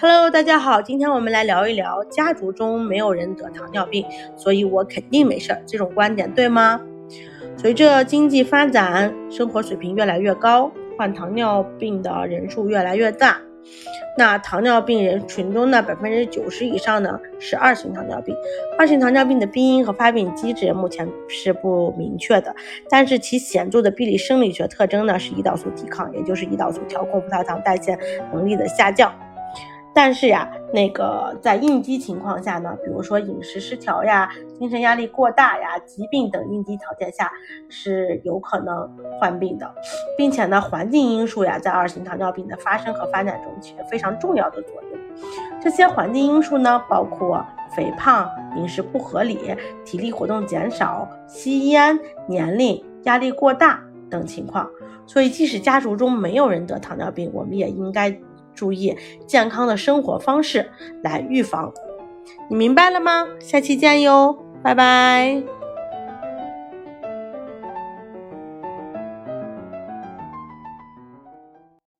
Hello，大家好，今天我们来聊一聊家族中没有人得糖尿病，所以我肯定没事儿，这种观点对吗？随着经济发展，生活水平越来越高，患糖尿病的人数越来越大。那糖尿病人群中呢，百分之九十以上呢是二型糖尿病。二型糖尿病的病因和发病机制目前是不明确的，但是其显著的病理生理学特征呢是胰岛素抵抗，也就是胰岛素调控葡萄糖代谢能力的下降。但是呀，那个在应激情况下呢，比如说饮食失调呀、精神压力过大呀、疾病等应激条件下，是有可能患病的，并且呢，环境因素呀，在二型糖尿病的发生和发展中起着非常重要的作用。这些环境因素呢，包括肥胖、饮食不合理、体力活动减少、吸烟、年龄、压力过大等情况。所以，即使家族中没有人得糖尿病，我们也应该。注意健康的生活方式来预防，你明白了吗？下期见哟，拜拜。